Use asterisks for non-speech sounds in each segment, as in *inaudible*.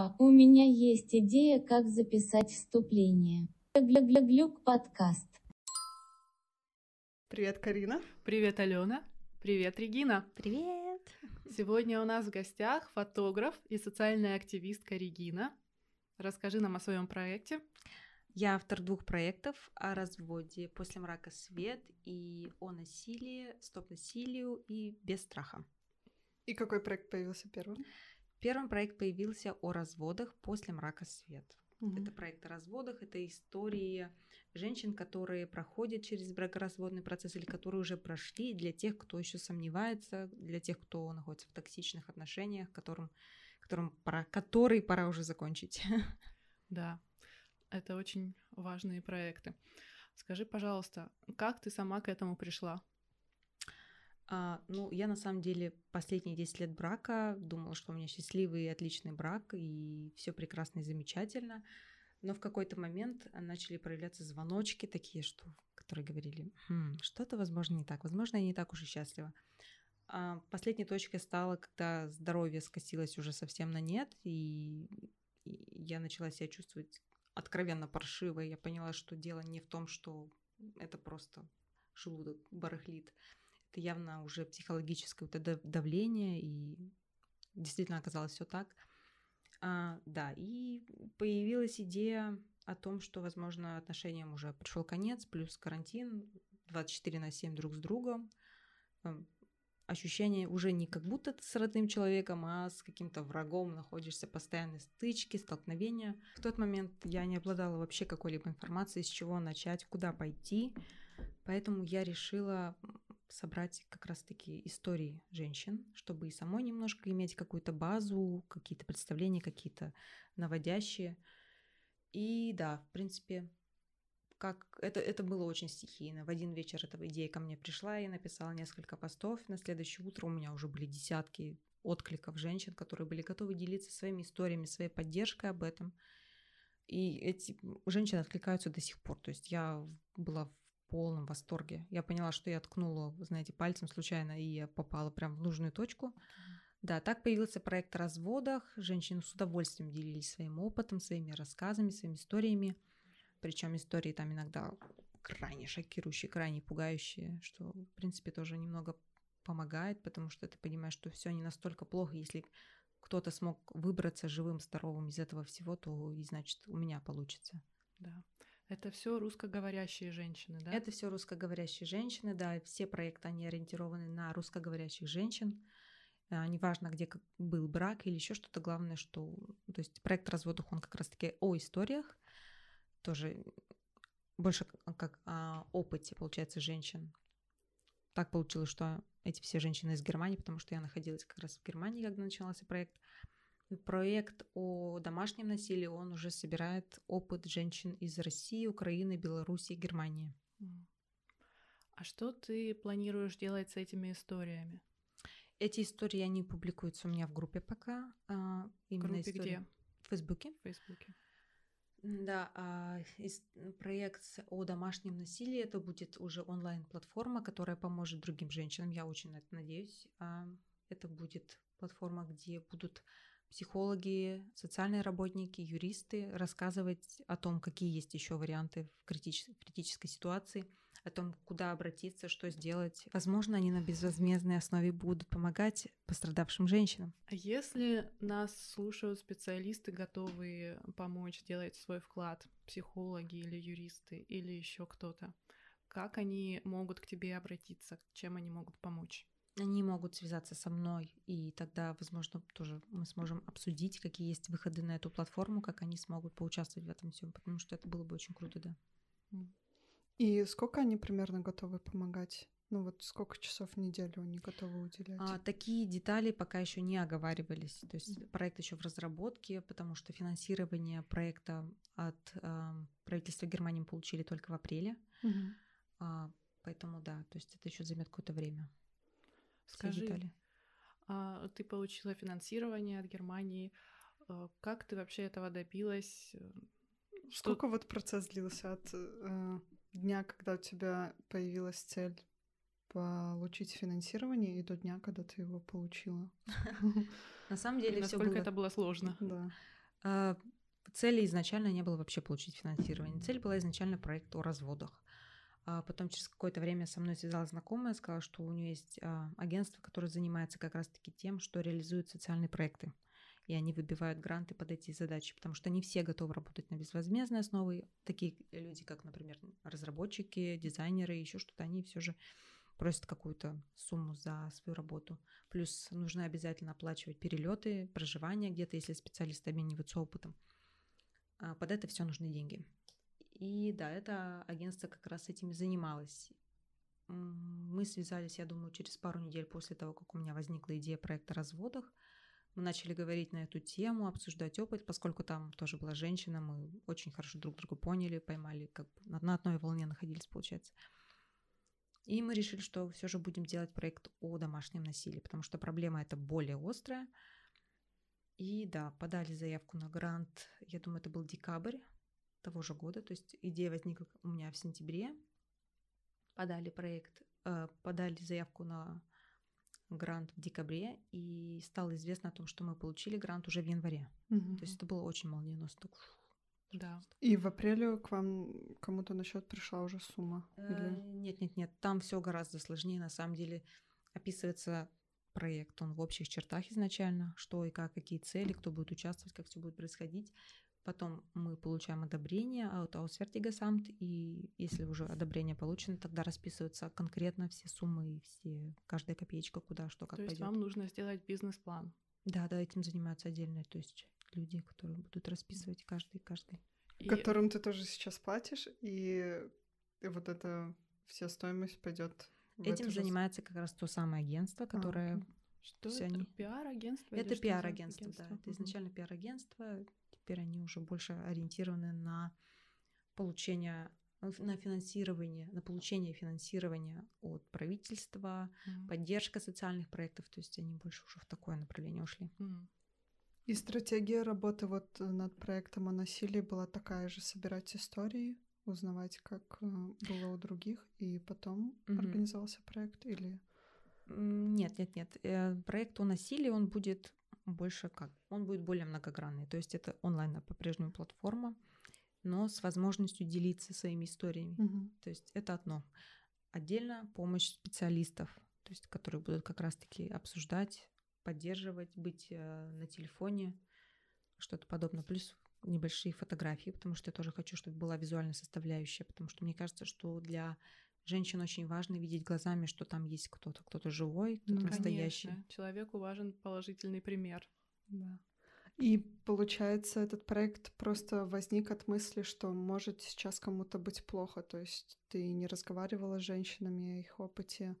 Папа, у меня есть идея, как записать вступление. Глюк-глюк подкаст. Привет, Карина. Привет, Алена. Привет, Регина. Привет. Сегодня у нас в гостях фотограф и социальная активистка Регина. Расскажи нам о своем проекте. Я автор двух проектов о разводе «После мрака свет» и о насилии, стоп насилию и без страха. И какой проект появился первым? Первый проект появился о разводах «После мрака свет». Mm-hmm. Это проект о разводах, это истории женщин, которые проходят через бракоразводный процесс или которые уже прошли, для тех, кто еще сомневается, для тех, кто находится в токсичных отношениях, которым, которым пора, который пора уже закончить. Да, это очень важные проекты. Скажи, пожалуйста, как ты сама к этому пришла? А, ну, я на самом деле последние 10 лет брака думала, что у меня счастливый и отличный брак, и все прекрасно и замечательно. Но в какой-то момент начали проявляться звоночки такие, что, которые говорили, хм, что-то, возможно, не так. Возможно, я не так уж и счастлива. А последней точкой стало, когда здоровье скосилось уже совсем на нет, и, и я начала себя чувствовать откровенно паршиво. Я поняла, что дело не в том, что это просто желудок барахлит. Это явно уже психологическое вот это давление, и действительно оказалось все так. А, да, и появилась идея о том, что, возможно, отношениям уже пришел конец, плюс карантин, 24 на 7 друг с другом. Эм, ощущение уже не как будто ты с родным человеком, а с каким-то врагом находишься в постоянной стычке, столкновения. В тот момент я не обладала вообще какой-либо информацией, с чего начать, куда пойти. Поэтому я решила собрать как раз-таки истории женщин, чтобы и самой немножко иметь какую-то базу, какие-то представления, какие-то наводящие. И да, в принципе, как это, это было очень стихийно. В один вечер эта идея ко мне пришла, я написала несколько постов. На следующее утро у меня уже были десятки откликов женщин, которые были готовы делиться своими историями, своей поддержкой об этом. И эти женщины откликаются до сих пор. То есть я была полном восторге. Я поняла, что я ткнула, знаете, пальцем случайно, и я попала прям в нужную точку. Да, так появился проект о разводах. Женщины с удовольствием делились своим опытом, своими рассказами, своими историями. Причем истории там иногда крайне шокирующие, крайне пугающие, что, в принципе, тоже немного помогает, потому что ты понимаешь, что все не настолько плохо, если кто-то смог выбраться живым, здоровым из этого всего, то и значит у меня получится. Да. Это все русскоговорящие женщины, да? Это все русскоговорящие женщины, да. Все проекты, они ориентированы на русскоговорящих женщин. А, неважно, где был брак или еще что-то, главное, что... То есть проект разводов, он как раз-таки о историях, тоже больше как о опыте, получается, женщин. Так получилось, что эти все женщины из Германии, потому что я находилась как раз в Германии, когда начался проект. Проект о домашнем насилии, он уже собирает опыт женщин из России, Украины, Беларуси, Германии. А что ты планируешь делать с этими историями? Эти истории, они публикуются у меня в группе пока. А, именно группе истории. где? В Фейсбуке. В Фейсбуке. Да, а проект о домашнем насилии это будет уже онлайн-платформа, которая поможет другим женщинам. Я очень на это надеюсь. А, это будет платформа, где будут психологи, социальные работники, юристы рассказывать о том, какие есть еще варианты в, критич- критической ситуации, о том, куда обратиться, что сделать. Возможно, они на безвозмездной основе будут помогать пострадавшим женщинам. А если нас слушают специалисты, готовые помочь сделать свой вклад, психологи или юристы или еще кто-то, как они могут к тебе обратиться, чем они могут помочь? Они могут связаться со мной, и тогда, возможно, тоже мы сможем обсудить, какие есть выходы на эту платформу, как они смогут поучаствовать в этом всем, потому что это было бы очень круто, да. И сколько они примерно готовы помогать? Ну вот сколько часов в неделю они готовы уделять? А, такие детали пока еще не оговаривались. То есть mm-hmm. проект еще в разработке, потому что финансирование проекта от э, правительства Германии мы получили только в апреле. Mm-hmm. А, поэтому да, то есть это еще займет какое-то время. Скажи, детали. А, ты получила финансирование от Германии. А, как ты вообще этого добилась? Сколько Что... вот процесс длился от э, дня, когда у тебя появилась цель получить финансирование, и до дня, когда ты его получила? *laughs* *laughs* На самом деле все было... это было сложно. Да. А, цели изначально не было вообще получить финансирование. Цель была изначально проект о разводах. А потом через какое-то время со мной связалась знакомая, сказала, что у нее есть а, агентство, которое занимается как раз-таки тем, что реализует социальные проекты. И они выбивают гранты под эти задачи, потому что не все готовы работать на безвозмездной основе. Такие люди, как, например, разработчики, дизайнеры, еще что-то, они все же просят какую-то сумму за свою работу. Плюс нужно обязательно оплачивать перелеты, проживание где-то, если специалисты обмениваются опытом. А под это все нужны деньги. И да, это агентство как раз этим и занималось. Мы связались, я думаю, через пару недель после того, как у меня возникла идея проекта о разводах. Мы начали говорить на эту тему, обсуждать опыт, поскольку там тоже была женщина, мы очень хорошо друг друга поняли, поймали, как на одной волне находились, получается. И мы решили, что все же будем делать проект о домашнем насилии, потому что проблема эта более острая. И да, подали заявку на грант, я думаю, это был декабрь того же года, то есть идея возникла у меня в сентябре. Подали проект, э, подали заявку на грант в декабре, и стало известно о том, что мы получили грант уже в январе. Мгм. То есть это было очень молниеносно. Так. Да. И в апреле к вам кому-то на счет пришла уже сумма? Э, Или... Нет, нет, нет, там все гораздо сложнее. На самом деле описывается проект, он в общих чертах изначально, что и как, какие цели, кто будет участвовать, как все будет происходить. Потом мы получаем одобрение от Auswärtiges и если уже одобрение получено, тогда расписываются конкретно все суммы и все, каждая копеечка, куда, что, как То есть пойдет. вам нужно сделать бизнес-план. Да, да, этим занимаются отдельно, то есть люди, которые будут расписывать каждый, каждый. И- Которым ты тоже сейчас платишь, и, и вот эта вся стоимость пойдет. Этим занимается как раз то самое агентство, которое... окей. Что все это? они- Пиар-агентство? Это пиар-агентство, да. агентство? Это изначально пиар-агентство. Теперь они уже больше ориентированы на получение, на финансирование, на получение финансирования от правительства, Мгм. поддержка социальных проектов. То есть они больше уже в такое направление ушли. Мгм. И стратегия работы вот э, над проектом о насилии была такая же, собирать истории, узнавать, как э, было у других, и потом Мгм. организовался проект, или... Нет, нет, нет. Э, Проект о насилии, он будет больше как? Он будет более многогранный. То есть это онлайн по-прежнему платформа, но с возможностью делиться своими историями. Мгм. То есть это одно. Отдельно помощь специалистов, то есть которые будут как раз-таки обсуждать, поддерживать, быть э, на телефоне, что-то подобное. Плюс небольшие фотографии, потому что я тоже хочу, чтобы была визуальная составляющая, потому что мне кажется, что для женщин очень важно видеть глазами, что там есть кто-то, кто-то живой, кто-то Ну, настоящий. Конечно. Человеку важен положительный пример. Да. И получается, этот проект просто возник от мысли, что может сейчас кому-то быть плохо. То есть ты не разговаривала с женщинами о их опыте,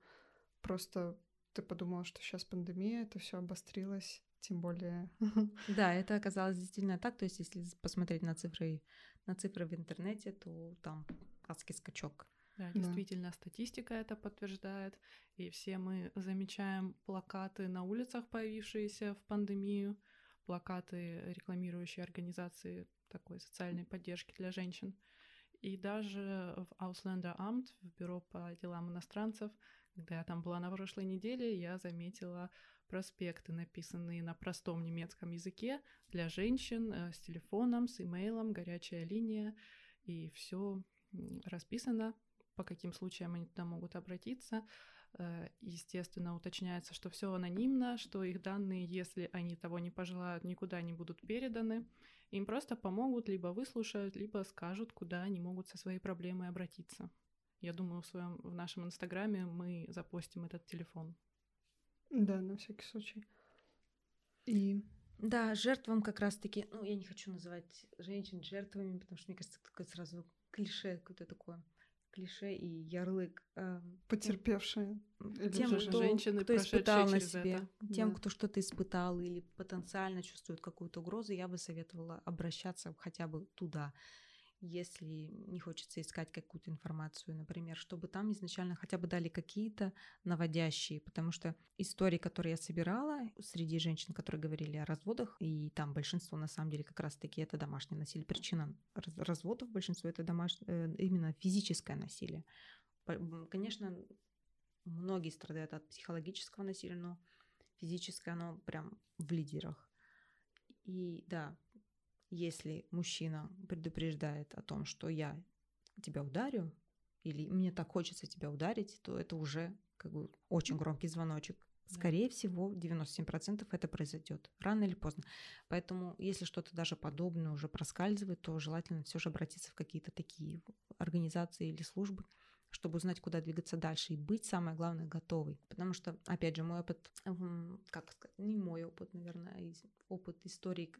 просто ты подумала, что сейчас пандемия, это все обострилось, тем более. *laughs* Да, это оказалось действительно так. То есть, если посмотреть на цифры, на цифры в интернете, то там адский скачок. Да, Да. действительно, статистика это подтверждает. И все мы замечаем плакаты на улицах, появившиеся в пандемию, плакаты, рекламирующие организации такой социальной поддержки для женщин. И даже в Ausländeramt, в бюро по делам иностранцев, когда я там была на прошлой неделе, я заметила проспекты, написанные на простом немецком языке для женщин э, с телефоном, с имейлом, горячая линия, и все расписано, по каким случаям они туда могут обратиться. Э, Естественно, уточняется, что все анонимно, что их данные, если они того не пожелают, никуда не будут переданы. Им просто помогут, либо выслушают, либо скажут, куда они могут со своей проблемой обратиться. Я думаю, в, своем, в нашем инстаграме мы запостим этот телефон. Да, на всякий случай. И Да, жертвам как раз-таки, ну, я не хочу называть женщин жертвами, потому что, мне кажется, такое сразу клише какое-то такое, клише и ярлык. эм, потерпевшие. или Тем, же кто, женщины, кто испытал на себе, это. тем, Да. кто что-то испытал или потенциально чувствует какую-то угрозу, я бы советовала обращаться хотя бы туда, если не хочется искать какую-то информацию, например, чтобы там изначально хотя бы дали какие-то наводящие, потому что истории, которые я собирала среди женщин, которые говорили о разводах, и там большинство на самом деле как раз-таки это домашнее насилие. Причина раз- разводов большинство это домашнее, именно физическое насилие. Конечно, многие страдают от психологического насилия, но физическое оно прям в лидерах. И да, Если мужчина предупреждает о том, что я тебя ударю, или мне так хочется тебя ударить, то это уже как бы очень громкий звоночек. Скорее да. всего, 97% это произойдет рано или поздно. Поэтому, если что-то даже подобное уже проскальзывает, то желательно все же обратиться в какие-то такие организации или службы, чтобы узнать, куда двигаться дальше и быть, самое главное, готовой. Потому что, опять же, мой опыт, как сказать, не мой опыт, наверное, а опыт истории,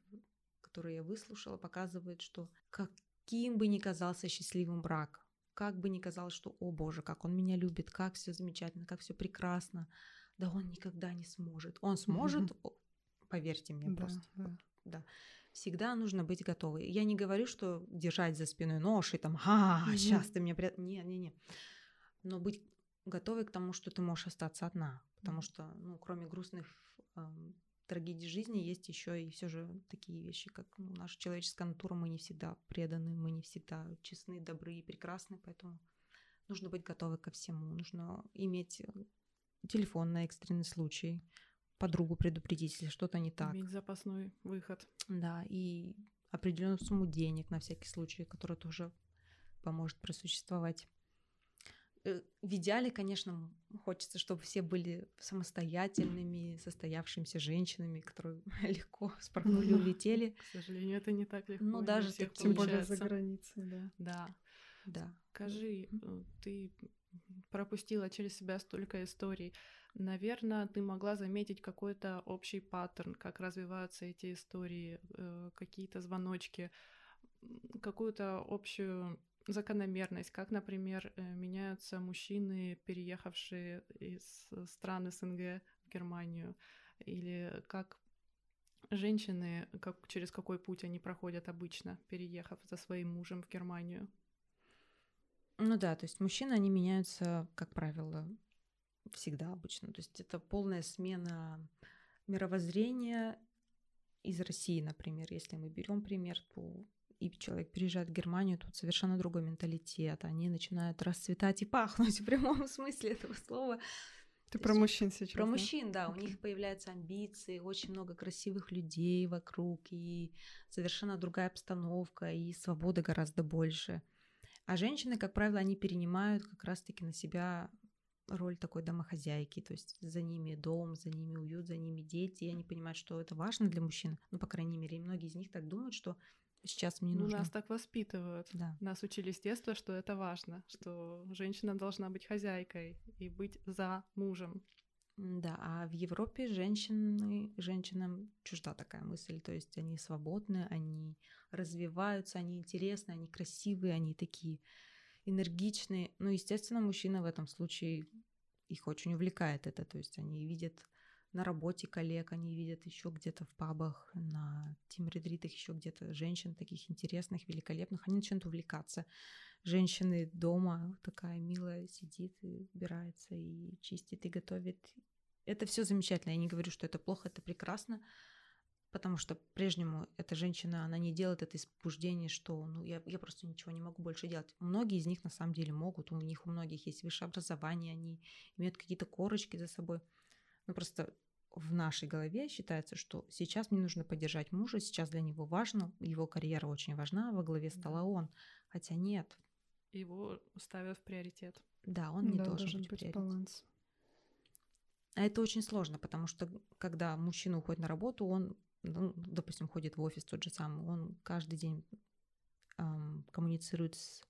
который я выслушала, показывает, что каким бы ни казался счастливым брак, как бы ни казалось, что, о боже, как он меня любит, как все замечательно, как все прекрасно, да он никогда не сможет. Он сможет, поверьте мне, да, просто. Да. да. Всегда нужно быть готовой. Я не говорю, что держать за спиной нож и там, а, сейчас ты мне... При... Не, не, не. Но быть готовой к тому, что ты можешь остаться одна. Потому что, ну, кроме грустных э, трагедий жизни, есть еще и все же такие вещи, как ну, наша человеческая натура. Мы не всегда преданы, мы не всегда честны, добры и прекрасны, поэтому нужно быть готовы ко всему. Нужно иметь телефон на экстренный случай, подругу предупредить, если что-то не так. Иметь запасной выход. Да, и определенную сумму денег на всякий случай, которая тоже поможет просуществовать. Э, в идеале, конечно, хочется, чтобы все были самостоятельными, состоявшимися женщинами, которые *laughs* легко спорхнули, улетели. К сожалению, это не так легко. Ну, даже так, тем более за границей, да. Да. Да. Скажи, э, ты пропустила через себя столько историй. Наверное, ты могла заметить какой-то общий паттерн, как развиваются эти истории, э, какие-то звоночки, какую-то общую закономерность, как, например, э, меняются мужчины, переехавшие из стран СНГ в Германию, или как женщины, как, через какой путь они проходят обычно, переехав за своим мужем в Германию. Ну да, то есть мужчины, они меняются, как правило, всегда обычно. То есть это полная смена мировоззрения из России, например. Если мы берем пример, то и человек приезжает в Германию, тут совершенно другой менталитет. Они начинают расцветать и пахнуть в прямом смысле этого слова. Ты То про мужчин сейчас. Про да? мужчин, да. Okay. У них появляются амбиции, очень много красивых людей вокруг, и совершенно другая обстановка, и свободы гораздо больше. А женщины, как правило, они перенимают как раз-таки на себя роль такой домохозяйки, то есть за ними дом, за ними уют, за ними дети, и они понимают, что это важно для мужчин, ну, по крайней мере, многие из них так думают, что сейчас мне ну, нужно... Нас так воспитывают. Да. Нас учили с детства, что это важно, что женщина должна быть хозяйкой и быть за мужем. Да, а в Европе женщины, женщинам чужда такая мысль, то есть они свободны, они развиваются, они интересны, они красивые, они такие энергичные. Ну, естественно, мужчина в этом случае их очень увлекает это, то есть они видят на работе коллег, они видят еще где-то в пабах, на тим-ретритах еще где-то женщин таких интересных, великолепных, они начинают увлекаться. Женщины дома такая милая сидит и убирается, и чистит, и готовит, это все замечательно. Я не говорю, что это плохо, это прекрасно, потому что прежнему эта женщина, она не делает это из что ну, я, я просто ничего не могу больше делать. Многие из них на самом деле могут, у них у многих есть высшее образование, они имеют какие-то корочки за собой. Но просто в нашей голове считается, что сейчас мне нужно поддержать мужа, сейчас для него важно, его карьера очень важна, во главе стола он. Хотя нет. Его ставят в приоритет. Да, он не да, должен, должен быть, быть баланс. А это очень сложно, потому что когда мужчина уходит на работу, он, ну, допустим, ходит в офис тот же самый, он каждый день эм, коммуницирует с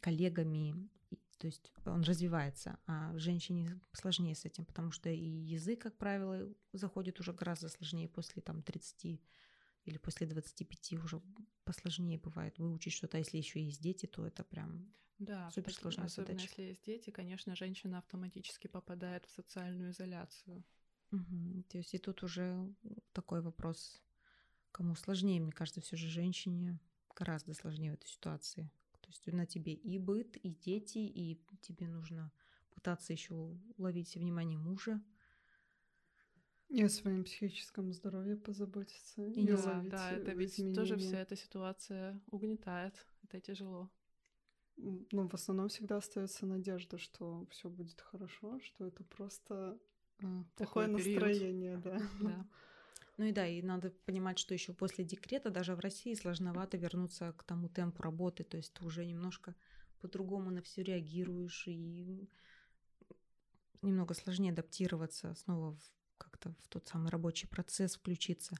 коллегами, то есть он развивается, а женщине сложнее с этим, потому что и язык, как правило, заходит уже гораздо сложнее после там 30 или после 25 уже посложнее бывает выучить что-то, а если еще есть дети, то это прям да, супер сложная особенно задача. если есть дети, конечно, женщина автоматически попадает в социальную изоляцию. Угу. То есть и тут уже такой вопрос, кому сложнее, мне кажется, все же женщине гораздо сложнее в этой ситуации. То есть на тебе и быт, и дети, и тебе нужно пытаться еще ловить внимание мужа. И о своем психическом здоровье позаботиться. И да, да, это ведь изменения. тоже вся эта ситуация угнетает. Это тяжело ну, в основном всегда остается надежда, что все будет хорошо, что это просто а, плохое настроение, да. *laughs* да. Ну и да, и надо понимать, что еще после декрета даже в России сложновато вернуться к тому темпу работы, то есть ты уже немножко по-другому на все реагируешь и немного сложнее адаптироваться снова как-то в тот самый рабочий процесс включиться.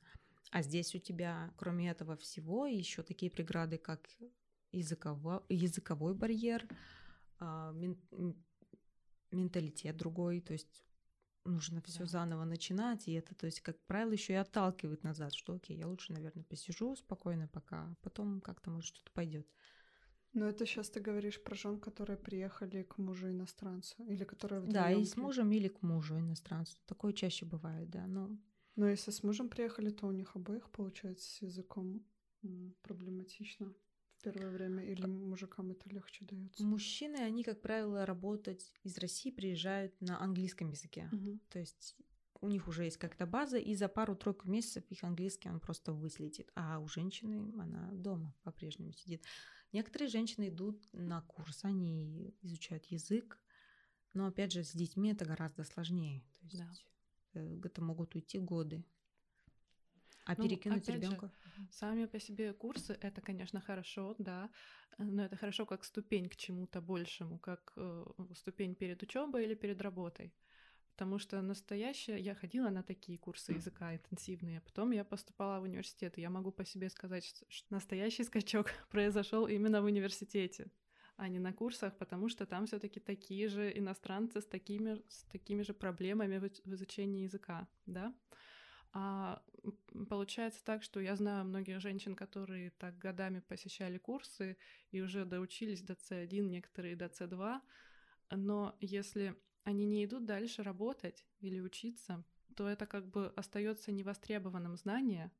А здесь у тебя, кроме этого всего, еще такие преграды, как языково, языковой барьер, а, мент, менталитет другой, то есть нужно все да. заново начинать, и это, то есть, как правило, еще и отталкивает назад, что окей, я лучше, наверное, посижу спокойно пока, а потом как-то, может, что-то пойдет. Но это сейчас ты говоришь про жен, которые приехали к мужу иностранцу, или которые. Да, и с мужем или к мужу иностранцу. Такое чаще бывает, да, но... Но если с мужем приехали, то у них обоих, получается, с языком проблематично первое время, или мужикам это легче дается? Мужчины, они, как правило, работать из России приезжают на английском языке. Угу. То есть у них уже есть как-то база, и за пару-тройку месяцев их английский он просто выследит. А у женщины она дома по-прежнему сидит. Некоторые женщины идут на курс, они изучают язык, но опять же с детьми это гораздо сложнее. То есть да. Э, это могут уйти годы. А ну, перекинуть ребенка. Сами по себе курсы это, конечно, хорошо, да, но это хорошо как ступень к чему-то большему, как э, ступень перед учебой или перед работой. Потому что настоящее, я ходила на такие курсы языка интенсивные, потом я поступала в университет, и я могу по себе сказать, что настоящий скачок *laughs* произошел именно в университете, а не на курсах, потому что там все-таки такие же иностранцы с такими, с такими же проблемами в изучении языка, да. А получается так, что я знаю многих женщин, которые так годами посещали курсы и уже доучились до C1, некоторые до C2, но если они не идут дальше работать или учиться, то это как бы остается невостребованным знание,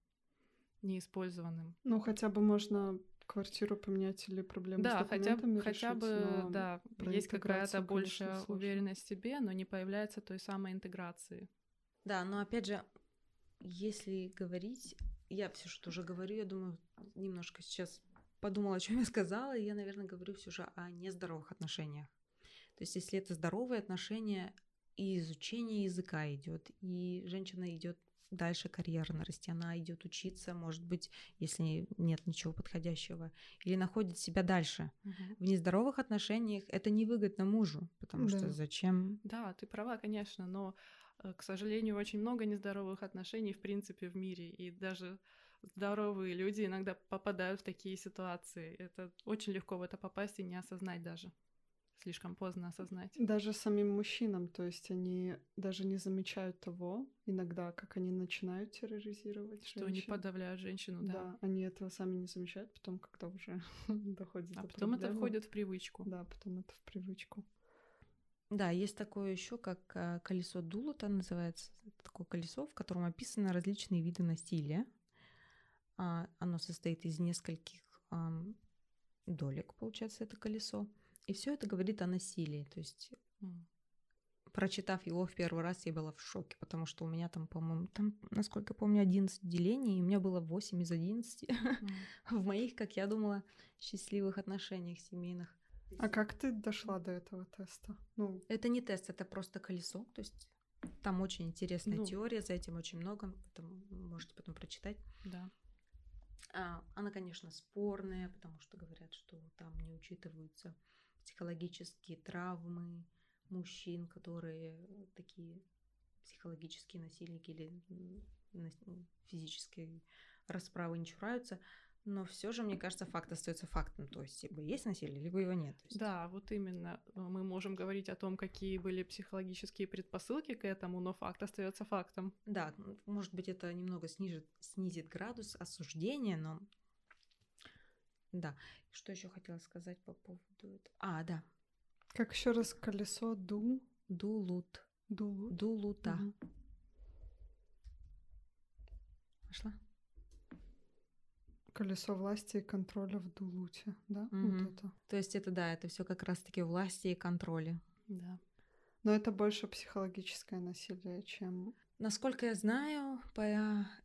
неиспользованным. Ну, хотя бы можно квартиру поменять или проблемы да, с документами хотя, хотя бы, да, есть какая-то большая уверенность в себе, но не появляется той самой интеграции. Да, но опять же, если говорить, я все что уже говорю, я думаю, немножко сейчас подумала, о чем я сказала, и я, наверное, говорю все же о нездоровых отношениях. То есть, если это здоровые отношения, и изучение языка идет, и женщина идет дальше карьерно расти, она идет учиться, может быть, если нет ничего подходящего, или находит себя дальше. Угу. В нездоровых отношениях это невыгодно мужу, потому да. что зачем? Да, ты права, конечно, но, к сожалению, очень много нездоровых отношений в принципе в мире, и даже здоровые люди иногда попадают в такие ситуации. Это очень легко в это попасть и не осознать даже слишком поздно осознать. Даже самим мужчинам, то есть они даже не замечают того, иногда, как они начинают терроризировать Что женщин. они подавляют женщину, да. Да, они этого сами не замечают, потом когда уже *laughs* доходит а до потом проблемы. это входит в привычку. Да, потом это в привычку. Да, есть такое еще, как а, колесо Дулута называется. Такое колесо, в котором описаны различные виды насилия. А, оно состоит из нескольких долек, получается, это колесо. И все это говорит о насилии. То есть, прочитав его в первый раз, я была в шоке, потому что у меня там, по-моему, там, насколько я помню, 11 делений, и у меня было 8 из 11 *laughs* в моих, как я думала, счастливых отношениях семейных. А как ты дошла до этого теста? Ну... Это не тест, это просто колесо. То есть там очень интересная ну... теория, за этим очень много. Это можете потом прочитать. Да. А, она, конечно, спорная, потому что говорят, что там не учитываются психологические травмы мужчин, которые такие психологические насильники или физические расправы не чураются. Но все же, мне кажется, факт остается фактом. То есть, либо есть насилие, либо его нет. Есть... Да, вот именно. Мы можем говорить о том, какие были психологические предпосылки к этому, но факт остается фактом. Да, может быть, это немного снижит, снизит градус осуждения, но да. Что еще хотела сказать по поводу этого? А, да. Как еще раз колесо ду? Дулут. Дулут. Дулута. Угу. Пошла. Колесо власти и контроля в Дулуте, да? Угу. Вот это. То есть это да, это все как раз-таки власти и контроли. Да. Но это больше психологическое насилие, чем Насколько я знаю, по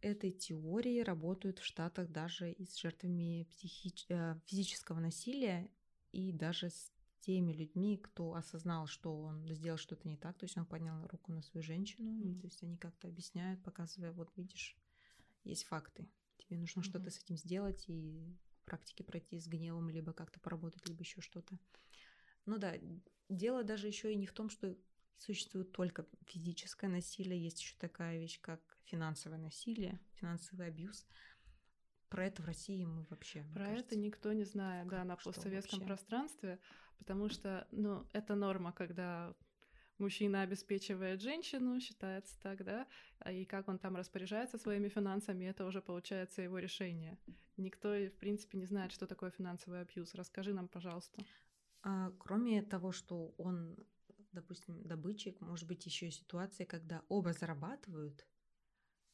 этой теории работают в Штатах даже и с жертвами психи... Э, физического насилия, и даже с теми людьми, кто осознал, что он сделал что-то не так, то есть он поднял руку на свою женщину, mm-hmm. и, то есть они как-то объясняют, показывая, вот видишь, есть факты. Тебе нужно что-то Мгм. с этим сделать и в практике пройти с гневом, либо как-то поработать, либо еще что-то. Ну да, дело даже еще и не в том, что существует только физическое насилие, есть еще такая вещь, как финансовое насилие, финансовый абьюз. Про это в России мы вообще. Про кажется, это никто не знает, да, как- на что постсоветском вообще? пространстве, потому что, ну, это норма, когда мужчина обеспечивает женщину, считается так, да, а и как он там распоряжается своими финансами, это уже получается его решение. Никто, в принципе, не знает, что такое финансовый абьюз. Расскажи нам, пожалуйста. А, кроме того, что он, допустим, добытчик, может быть еще и ситуация, когда оба зарабатывают,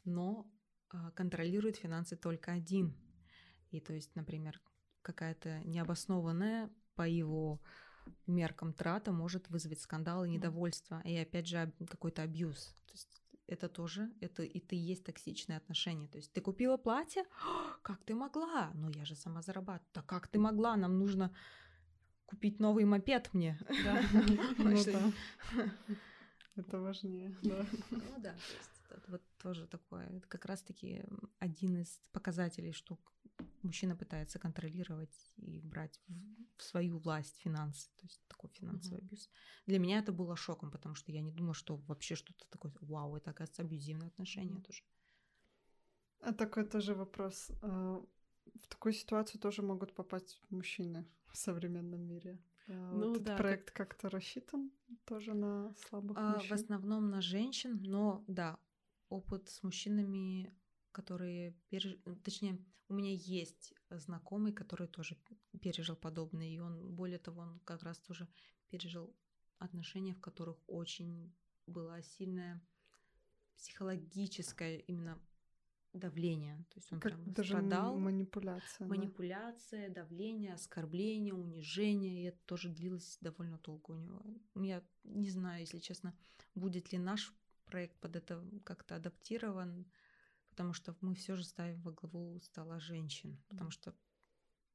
но а, контролирует финансы только один. И то есть, например, какая-то необоснованная по его меркам трата может вызвать скандал и недовольство. И опять же какой-то абьюз. То есть это тоже, это и ты есть токсичные отношения. То есть ты купила платье, *gasps* как ты могла? Но я же сама зарабатываю. Да как ты могла? Нам нужно купить новый мопед мне. Да. *laughs* *laughs* Ну. *laughs* Это важнее, да. Ну да, то есть это вот тоже такое. Это как раз-таки один из показателей, что мужчина пытается контролировать и брать в в свою власть финансы. То есть такой финансовый абьюз. Для меня это было шоком, потому что я не думала, что вообще что-то такое, вау, это, оказывается, абьюзивное отношение тоже. А такой тоже вопрос. а, В такую ситуацию тоже могут попасть мужчины в современном мире. А, Ну вот да, этот как- проект как-то рассчитан тоже на слабых А, в мужчин. основном на женщин, но да, опыт с мужчинами, которые переж... точнее, у меня есть знакомый, который тоже пережил подобное, и он, более того, он как раз тоже пережил отношения, в которых очень была сильная психологическое именно давление. То есть он Как прям даже страдал. манипуляция. да. Манипуляция, давление, оскорбление, унижение, и это тоже длилось довольно долго у него. Я не знаю, если честно, будет ли наш проект под это как-то адаптирован, потому что мы все же ставим во главу стола женщин, потому что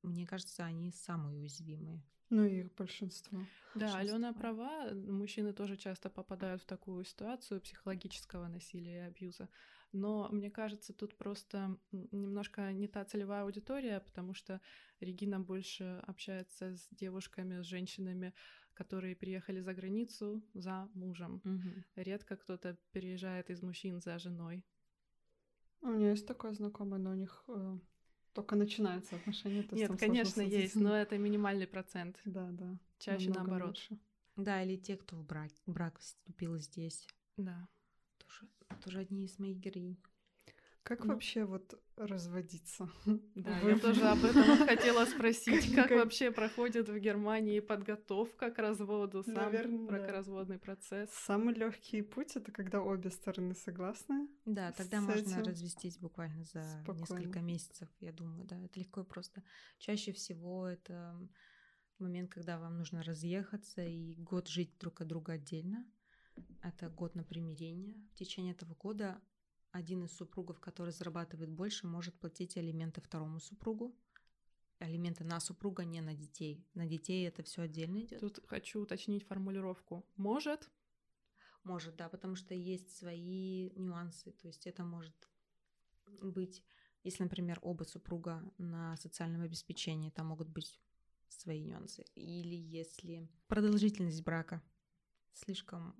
мне кажется, они самые уязвимые. Ну, и их большинство. Да, Алена большинство. права. Мужчины тоже часто попадают в такую ситуацию психологического насилия и абьюза. Но мне кажется, тут просто немножко не та целевая аудитория, потому что Регина больше общается с девушками, с женщинами, которые приехали за границу за мужем. Редко кто-то переезжает из мужчин за женой. У меня есть такой знакомый, но у них э, только начинаются отношения. то Нет, конечно, есть, но это минимальный процент. Да, да. Чаще намного наоборот. меньше. Да, или те, кто в брак, брак вступил здесь. Да. Тоже, тоже одни из моих героинь. Как Ну. вообще вот разводиться? *laughs* Да, Вы- я тоже об этом *laughs* хотела спросить, Как- вообще проходит в Германии подготовка к разводу, сам бракоразводный процесс. Самый легкий путь это когда обе стороны согласны. Да, тогда можно развестись буквально за несколько месяцев, я думаю, да, это легко и просто. Чаще всего это момент, когда вам нужно разъехаться и год жить друг от друга отдельно. Это год на примирение. В течение этого года один из супругов, который зарабатывает больше, может платить алименты второму супругу. Алименты на супруга, не на детей. На детей это все отдельно идет. Тут хочу уточнить формулировку. Может, Может, да, потому что есть свои нюансы. То есть это может быть, если, например, оба супруга на социальном обеспечении, там могут быть свои нюансы. Или если продолжительность брака слишком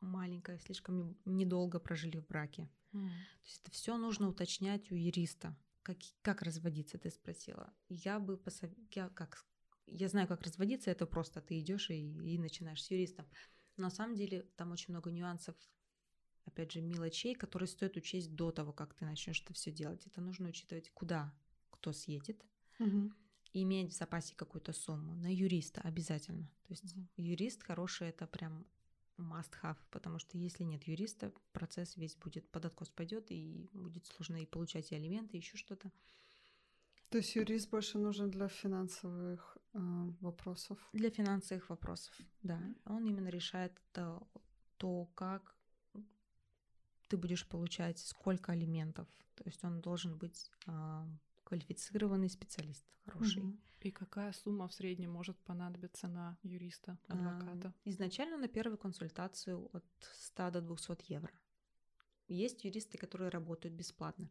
маленькая, слишком не- недолго прожили в браке. То есть это все нужно уточнять у юриста. Как, как разводиться, ты спросила. Я бы посов... я как я знаю, как разводиться, это просто ты идешь и, и начинаешь с юристом. Но на самом деле там очень много нюансов, опять же, мелочей, которые стоит учесть до того, как ты начнешь это все делать. Это нужно учитывать, куда кто съедет, и иметь в запасе какую-то сумму. На юриста обязательно. То есть Мгм. юрист хороший это прям must have, потому что если нет юриста, процесс весь будет под откос пойдет и будет сложно и получать и алименты, и еще что-то. То есть юрист больше нужен для финансовых э, вопросов. Для финансовых вопросов, да. Он именно решает то, то, как ты будешь получать, сколько алиментов. То есть он должен быть а, квалифицированный специалист, хороший. Мгм. и какая сумма в среднем может понадобиться на юриста, адвоката? Изначально на первую консультацию от 100 до 200 евро. есть юристы, которые работают бесплатно.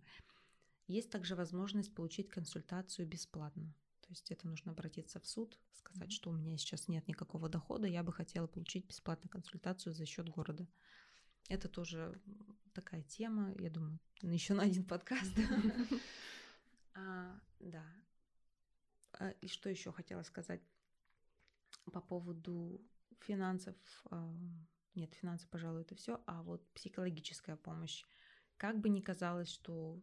Есть также возможность получить консультацию бесплатно. То есть это нужно обратиться в суд, сказать, mm-hmm. что у меня сейчас нет никакого дохода, я бы хотела получить бесплатную консультацию за счет города. Это тоже такая тема, я думаю, еще на один подкаст. *laughs* А, и что еще хотела сказать по поводу финансов? А, нет, финансы, пожалуй, это все, а вот психологическая помощь. Как бы ни казалось, что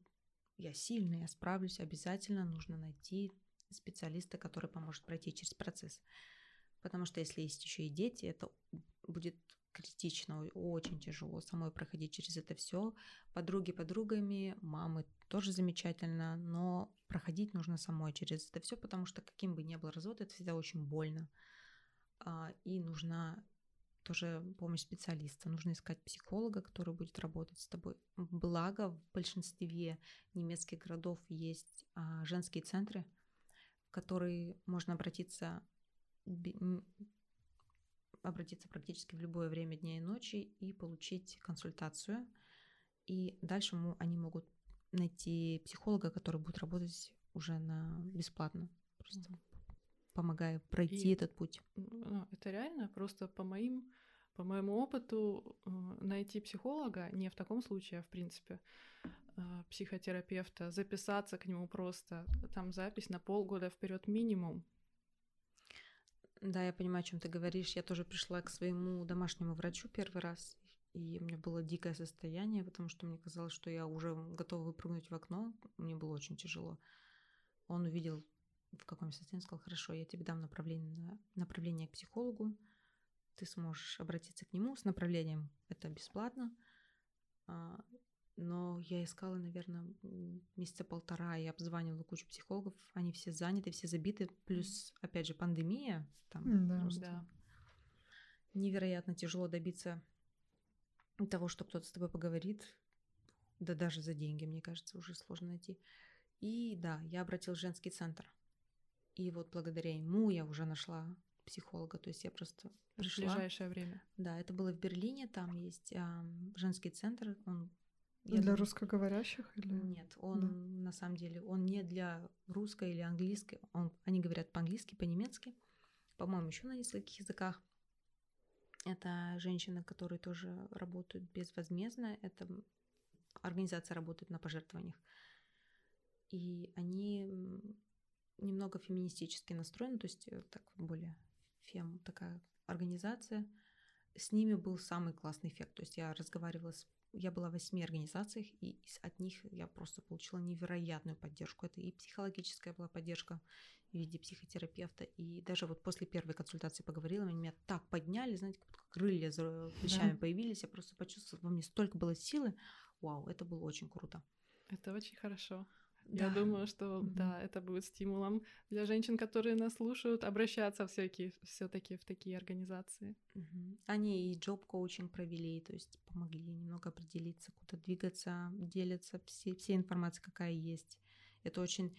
я сильная, я справлюсь, обязательно нужно найти специалиста, который поможет пройти через процесс. Потому что если есть еще и дети, это будет критично, очень тяжело самой проходить через это все. Подруги подругами, мамы тоже замечательно, но проходить нужно самой через это все, потому что каким бы ни был развод, это всегда очень больно. А, и нужна тоже помощь специалиста. Нужно искать психолога, который будет работать с тобой. Благо, в большинстве немецких городов есть а, женские центры, в которые можно обратиться обратиться практически в любое время дня и ночи и получить консультацию. И дальше они могут найти психолога, который будет работать уже на бесплатно, просто помогая пройти и этот путь. Ну, это реально просто по моим по моему опыту найти психолога не в таком случае, а в принципе э, психотерапевта, записаться к нему просто, там запись на полгода вперед минимум, да, я понимаю, о чем ты говоришь. Я тоже пришла к своему домашнему врачу первый раз, и у меня было дикое состояние, потому что мне казалось, что я уже готова выпрыгнуть в окно. Мне было очень тяжело. Он увидел, в каком состоянии, сказал, хорошо, я тебе дам направление, направление к психологу, ты сможешь обратиться к нему с направлением, это бесплатно. А, но я искала, наверное, месяца полтора, я обзванивала кучу психологов, они все заняты, все забиты, плюс, опять же, пандемия, там да. просто да. невероятно тяжело добиться того, что кто-то с тобой поговорит, да даже за деньги, мне кажется, уже сложно найти. И да, я обратилась в женский центр. И вот благодаря ему я уже нашла психолога, то есть я просто пришла. В ближайшее время. Да, это было в Берлине, там есть э, женский центр, он я для думаю, русскоговорящих или нет? Он да. на самом деле он не для русской или английской. Он, они говорят по-английски, по-немецки, по-моему, еще на нескольких языках. Это женщины, которые тоже работают безвозмездно. Это организация работает на пожертвованиях. И они немного феминистически настроены, то есть э, так более фем такая организация. С ними был самый классный эффект. То есть я разговаривала с я была в восьми организациях, и от них я просто получила невероятную поддержку. Это и психологическая была поддержка в виде психотерапевта, и даже вот после первой консультации поговорила, они меня так подняли, знаете, как крылья за плечами да. появились, я просто почувствовала, во мне столько было силы. Вау, это было очень круто. Это очень хорошо. Да. Я думаю, что mm-hmm. да, это будет стимулом для женщин, которые нас слушают, обращаться всякие все-таки в такие организации. Mm-hmm. Они и job коучинг провели, то есть помогли немного определиться, куда двигаться, делятся все, все информацией, какая есть. Это очень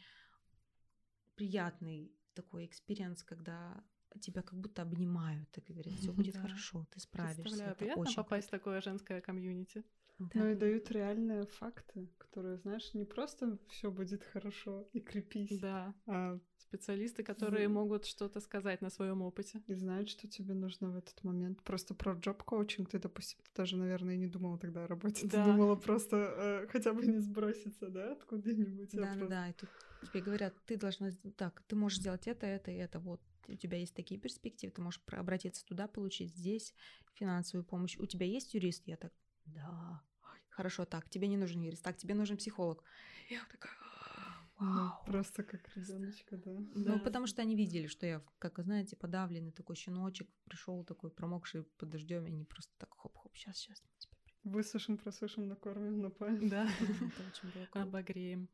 приятный такой experience, когда тебя как будто обнимают и говорят, все будет да. хорошо, ты справишься. Представляю, это приятно попасть круто. в такое женское комьюнити. Да. Ну и дают реальные факты, которые, знаешь, не просто все будет хорошо и крепись, да. а специалисты, которые мм. могут что-то сказать на своем опыте. И знают, что тебе нужно в этот момент. Просто про job coaching ты, допустим, ты даже, наверное, не думала тогда о работе. Да. Ты думала просто э, хотя бы не сброситься, да, откуда-нибудь. Да, да, да. И тут тебе говорят, ты должна... Так, ты можешь сделать это, это и это. Вот у тебя есть такие перспективы, ты можешь обратиться туда, получить здесь финансовую помощь. У тебя есть юрист? Я так, да. Хорошо, так, тебе не нужен юрист, так, тебе нужен психолог. Я такая, ну, Вау. Ну, просто как ребеночка, да. да. Ну, потому что они видели, что я, как знаете, подавленный такой щеночек, пришел такой промокший под дождем, и они просто так хоп-хоп, сейчас, сейчас. Высушим, просушим, накормим, напалим. Да, *laughs* это очень было Обогреем.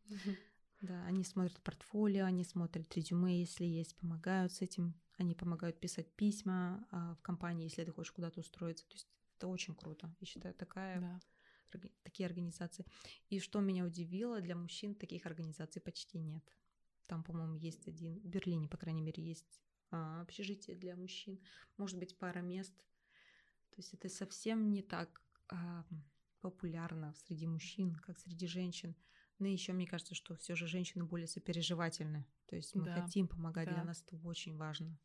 Да, они смотрят портфолио, они смотрят резюме, если есть, помогают с этим. Они помогают писать письма а, в компании, если ты хочешь куда-то устроиться. То есть это очень круто. Я считаю, такая да такие организации. И что меня удивило, для мужчин таких организаций почти нет. Там, по-моему, есть один, в Берлине, по крайней мере, есть а, общежитие для мужчин, может быть, пара мест. То есть это совсем не так а, популярно среди мужчин, как среди женщин. Но еще мне кажется, что все же женщины более сопереживательны. То есть мы Да, хотим помогать, для да. нас это очень важно.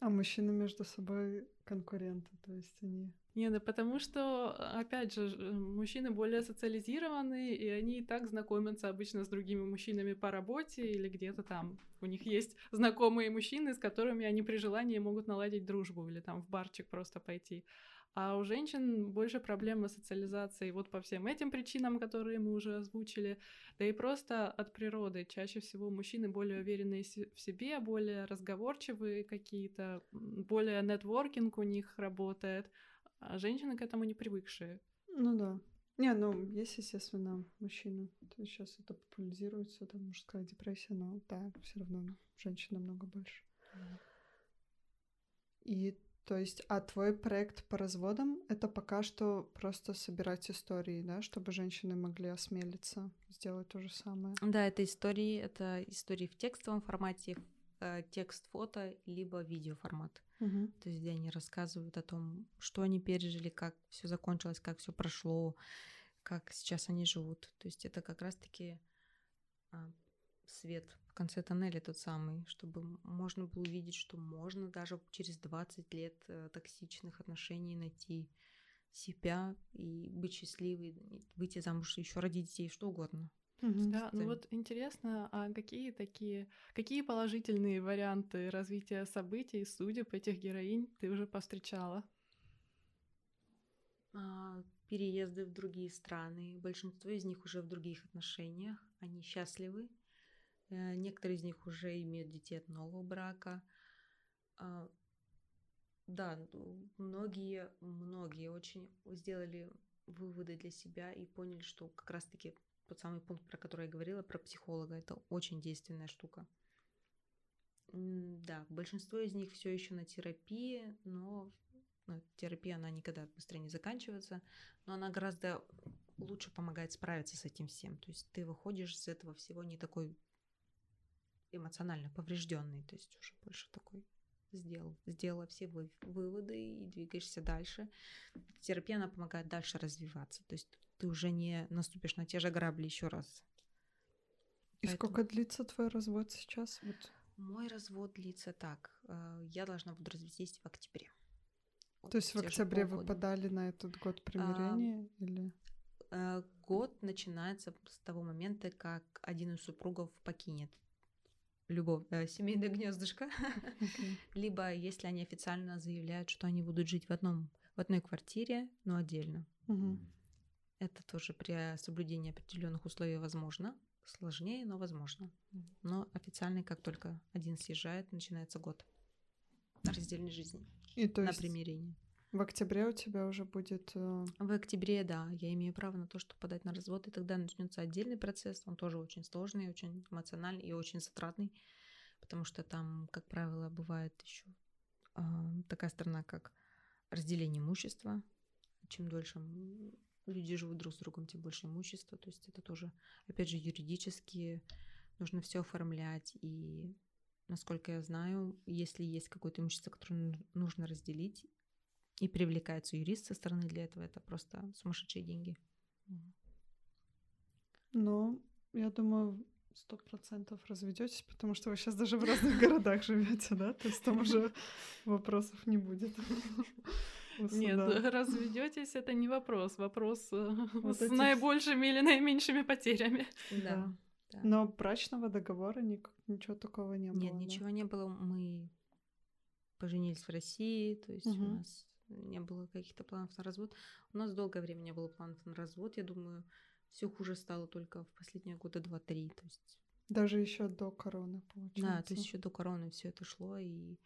А мужчины между собой конкуренты, то есть они... Не, да потому что, опять же, ж- мужчины более социализированы, и они и так знакомятся обычно с другими мужчинами по работе или где-то там. У них есть знакомые мужчины, с которыми они при желании могут наладить дружбу или там в барчик просто пойти. А у женщин больше проблемы с социализацией вот по всем этим причинам, которые мы уже озвучили, да и просто от природы. Чаще всего мужчины более уверенные в себе, более разговорчивые какие-то, более нетворкинг у них работает, а женщины к этому не привыкшие. Ну да. Не, ну, есть, естественно, мужчины. То есть сейчас это популяризируется, там мужская депрессия, но да, все равно женщин намного больше. И то есть, а твой проект по разводам это пока что просто собирать истории, да, чтобы женщины могли осмелиться сделать то же самое. Да, это истории, это истории в текстовом формате, э, текст, фото, либо видеоформат. Мгм. То есть, где они рассказывают о том, что они пережили, как все закончилось, как все прошло, как сейчас они живут. То есть это как раз-таки а, свет конце тоннеля тот самый, чтобы можно было увидеть, что можно даже через 20 лет э, токсичных отношений найти себя и быть счастливой, выйти замуж, еще родить детей, что угодно. Мгм. Да, ну вот интересно, а какие такие, какие положительные варианты развития событий, судеб этих героинь ты уже повстречала? А, переезды в другие страны. Большинство из них уже в других отношениях. Они счастливы. Э, Некоторые из них уже имеют детей от нового брака. А, Да, ну, многие, многие очень сделали выводы для себя и поняли, что как раз-таки тот самый пункт, про который я говорила, про психолога, это очень действенная штука. Да, большинство из них все еще на терапии, но ну, терапия, она никогда быстро не заканчивается, но она гораздо лучше помогает справиться с этим всем. То есть ты выходишь из этого всего не такой эмоционально поврежденный, то есть уже больше такой сделал, сделала все вы- выводы и двигаешься дальше. Терапия, она помогает дальше развиваться, то есть ты уже не наступишь на те же грабли еще раз. И Поэтому- сколько длится твой развод сейчас? Вот. Мой развод длится так. э, Я должна буду развестись в октябре. Вот То есть в октябре вы полгода. подали на этот год примирения или? Э, Год начинается с того момента, как один из супругов покинет любовь, э, семейное гнездышко, *laughs* либо если они официально заявляют, что они будут жить в одном в одной квартире, но отдельно. Это тоже при соблюдении определенных условий возможно. Сложнее, но возможно. Но официально, как только один съезжает, начинается год раздельной жизни И то на есть примирение. В октябре у тебя уже будет... э, В октябре, да, я имею право на то, чтобы подать на развод, и тогда начнется отдельный процесс. Он тоже очень сложный, очень эмоциональный и очень затратный, потому что там, как правило, бывает еще такая сторона, как разделение имущества. Чем дольше люди живут друг с другом, тем больше имущества. То есть это тоже, опять же, юридически нужно все оформлять. И, насколько я знаю, если есть какое-то имущество, которое ну- нужно разделить, и привлекается юрист со стороны для этого, это просто сумасшедшие деньги. Но я думаю, сто процентов разведетесь, потому что вы сейчас даже в разных *laughs* городах живете, да? То есть там уже *laughs* вопросов не будет. Нет, *laughs* разведетесь это не вопрос, вопрос э, с наибольшими или наименьшими потерями. Да. Но брачного договора ничего такого не было. Нет, ничего не было. Мы поженились в России, то есть у нас не было каких-то планов на развод. У нас долгое время не было планов на развод. Я думаю, все хуже стало только в последние года два-три. То есть, Даже еще до короны, получается. да, то есть еще до короны все это шло. И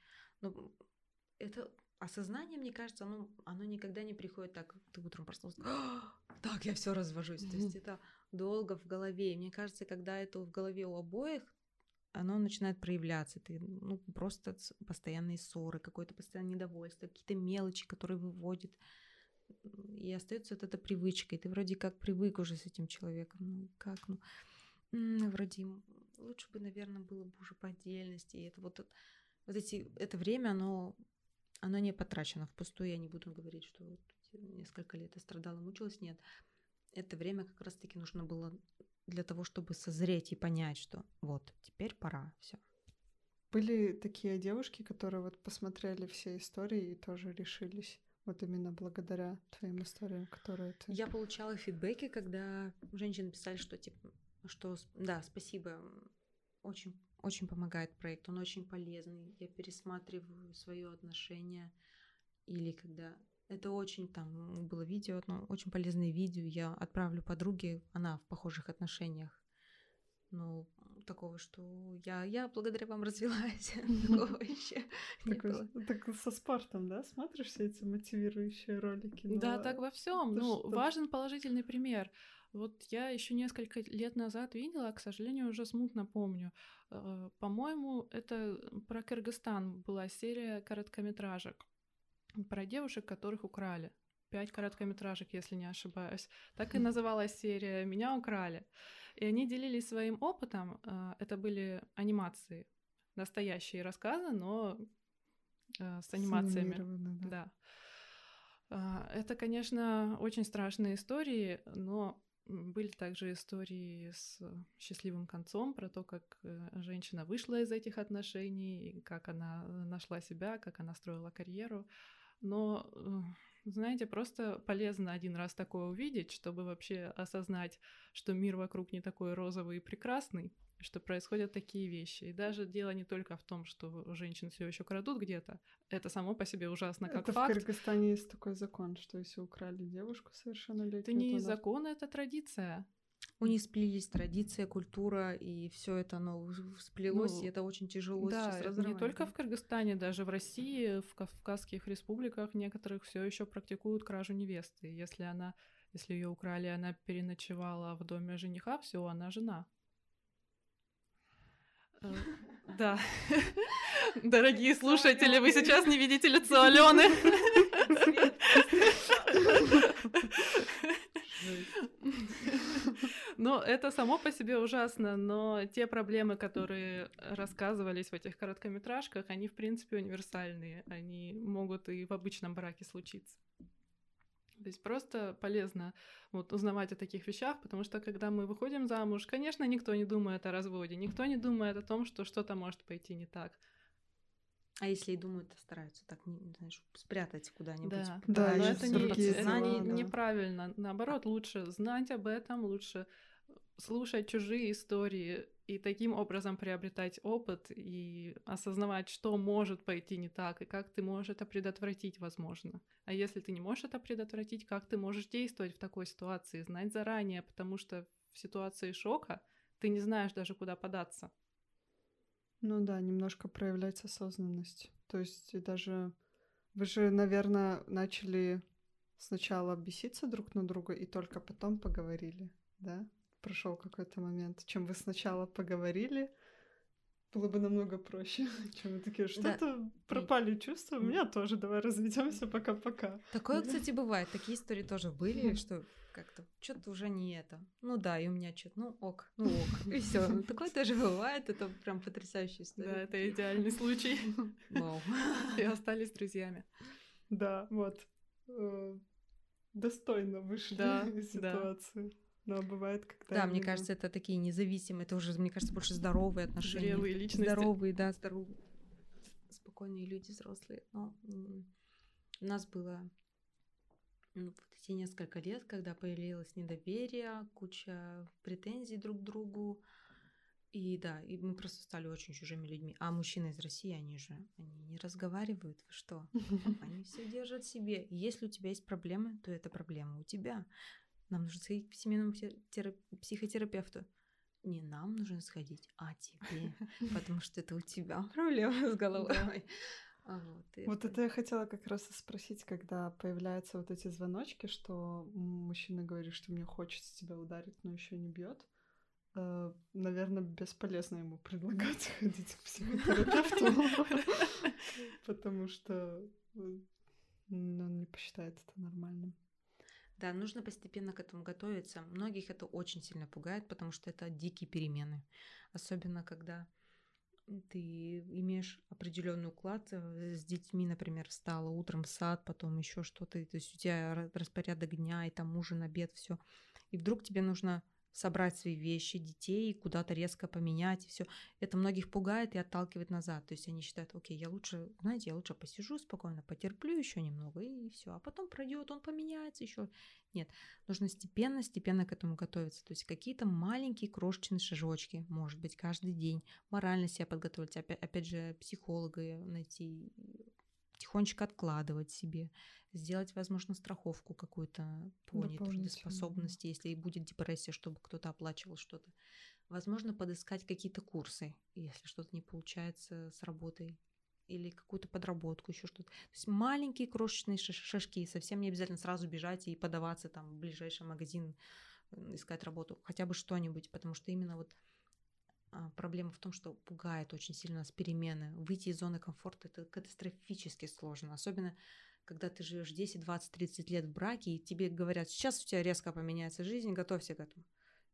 ну, это осознание, мне кажется, оно, оно никогда не приходит так, ты утром проснулся. «А, Так, я все развожусь. То есть это долго в голове. И мне кажется, когда это в голове у обоих, оно начинает проявляться. Ты, ну, просто постоянные ссоры, какое-то постоянное недовольство, какие-то мелочи, которые выводят. И остается вот эта привычка. И ты вроде как привык уже с этим человеком. Ну, как, ну, вроде лучше бы, наверное, было бы уже по отдельности. И это вот, вот эти, это время, оно, оно не потрачено впустую. Я не буду говорить, что несколько лет я страдала, мучилась, нет. Это время как раз-таки нужно было для того, чтобы созреть и понять, что вот, теперь пора, все. Были такие девушки, которые вот посмотрели все истории и тоже решились. Вот именно благодаря твоим историям, которые ты... Я получала фидбэки, когда женщины писали, что типа, что да, спасибо, очень, очень помогает проект, он очень полезный. Я пересматриваю свое отношение. Или когда это очень там было видео, но очень полезное видео. Я отправлю подруге, она в похожих отношениях. Ну, такого, что я, я благодаря вам. *laughs* Такого *laughs* еще *laughs* Так со спортом, да? Смотришь все эти мотивирующие ролики? Да, так во всем. Ну, важен положительный пример. Вот я еще несколько лет назад видела, к сожалению, уже смутно помню. Э, по-моему, это про Кыргызстан была серия короткометражек про девушек, которых украли. Пять короткометражек, если не ошибаюсь. Так и называлась серия «Меня украли». И они делились своим опытом. Э, это были анимации, настоящие рассказы, но э, с анимациями. Да. да. Это, конечно, очень страшные истории, но были также истории с счастливым концом про то, как э, женщина вышла из этих отношений, как она нашла себя, как она строила карьеру. Но, э, знаете, просто полезно один раз такое увидеть, чтобы вообще осознать, что мир вокруг не такой розовый и прекрасный, что происходят такие вещи. И даже дело не только в том, что женщин все еще крадут где-то. Это само по себе ужасно как это факт. в Кыргызстане есть такой закон, что если украли девушку совершеннолетнюю... Это не то закон, это традиция. У них сплелись традиция, культура, и все это оно сплелось, ну, и это очень тяжело да, сейчас разорвать. не только в Кыргызстане, даже в России, в Кавказских республиках некоторых все еще практикуют кражу невесты. Если она, если ее украли, она переночевала в доме жениха, все, она жена. Э, да. *laughs* Дорогие слушатели, вы сейчас не видите лицо Алены. *laughs* Ну, это само по себе ужасно, но те проблемы, которые рассказывались в этих короткометражках, они, в принципе, универсальные. Они могут и в обычном браке случиться. То есть просто полезно вот, узнавать о таких вещах, потому что когда мы выходим замуж, конечно, никто не думает о разводе, никто не думает о том, что что-то может пойти не так. А если и думают, то стараются так, знаешь, спрятать куда-нибудь. Да, да но это, не, это не, неправильно. Наоборот, лучше знать об этом, лучше слушать чужие истории и таким образом приобретать опыт и осознавать, что может пойти не так, и как ты можешь это предотвратить, возможно. А если ты не можешь это предотвратить, как ты можешь действовать в такой ситуации, знать заранее, потому что в ситуации шока ты не знаешь даже, куда податься. Ну да, немножко проявлять осознанность. То есть даже вы же, наверное, начали сначала беситься друг на друга и только потом поговорили, да? Прошел какой-то момент, чем вы сначала поговорили, было бы намного проще, *laughs* чем такие, что-то да. пропали чувства, у меня тоже, давай разведемся пока-пока. Такое, кстати, бывает, такие истории тоже были, что как-то что-то уже не это. Ну да, и у меня что-то, ну ок, ну ок, и все. *laughs* Такое тоже бывает, это прям потрясающая история. Да, это идеальный случай. *laughs* Вау. И остались друзьями. Да, вот. Э, достойно вышли из ситуации. Но бывает, когда... Да, мне кажется, это такие независимые, это уже, мне кажется, больше здоровые отношения. Зрелые личности. Здоровые, да, здоровые. Спокойные люди, взрослые. Но у нас было ну, вот эти несколько лет, когда появилось недоверие, куча претензий друг к другу. И да, и мы просто стали очень чужими людьми. А мужчины из России, они же, они не разговаривают. Вы что? *laughs* Они все держат себе. Если у тебя есть проблемы, то это проблема у тебя. Нам нужно сходить к семейному психотерапевту. Не нам нужно сходить, а тебе. *laughs* Потому что это у тебя проблема с головой. *laughs* А вот, вот это... я хотела как раз спросить, когда появляются вот эти звоночки, что мужчина говорит, что мне хочется тебя ударить, но еще не бьет. Э, наверное, бесполезно ему предлагать *laughs* ходить к психотерапевту, потому что э, он не посчитает это нормальным. Да, нужно постепенно к этому готовиться. Многих это очень сильно пугает, потому что это дикие перемены. Особенно когда ты имеешь определенный уклад э, с детьми, например, встала утром в сад, потом еще что-то, то есть у тебя распорядок дня, и там ужин, обед, все. И вдруг тебе нужно собрать свои вещи, детей, куда-то резко поменять, все. Это многих пугает и отталкивает назад. То есть они считают, окей, я лучше, знаете, я лучше посижу спокойно, потерплю еще немного, и все. А потом пройдет, он поменяется еще. Нет, нужно степенно, степенно к этому готовиться. То есть какие-то маленькие крошечные шажочки, может быть, каждый день. Морально себя подготовить, опять, опять же, психолога найти, тихонечко откладывать себе, сделать, возможно, страховку какую-то по нетрудоспособности, если и будет депрессия, чтобы кто-то оплачивал что-то. Возможно, подыскать какие-то курсы, если что-то не получается с работой, или какую-то подработку, еще что-то. То есть маленькие крошечные шажки, совсем не обязательно сразу бежать и подаваться там в ближайший магазин, искать работу, хотя бы что-нибудь, потому что именно вот а, проблема в том, что пугает очень сильно нас перемены. Выйти из зоны комфорта это катастрофически сложно, особенно когда ты живешь 10, 20, 30 лет в браке, и тебе говорят, сейчас у тебя резко поменяется жизнь, готовься к этому.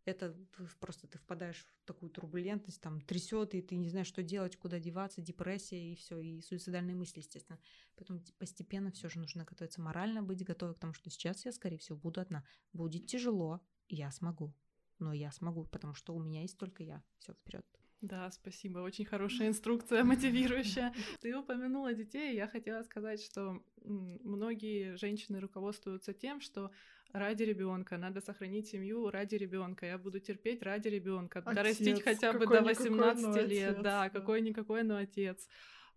Это просто ты впадаешь в такую турбулентность, там трясет, и ты не знаешь, что делать, куда деваться, депрессия и все, и суицидальные мысли, естественно. Поэтому постепенно все же нужно готовиться морально, быть готовым к тому, что сейчас я, скорее всего, буду одна. Будет тяжело, я смогу. Но я смогу, потому что у меня есть только я. Все вперед. Да, спасибо. Очень хорошая инструкция, *laughs* мотивирующая. Ты упомянула детей. Я хотела сказать, что многие женщины руководствуются тем, что ради ребенка надо сохранить семью ради ребенка. Я буду терпеть ради ребенка, дорастить хотя бы до 18 лет. Отец, да, да, какой-никакой, но отец.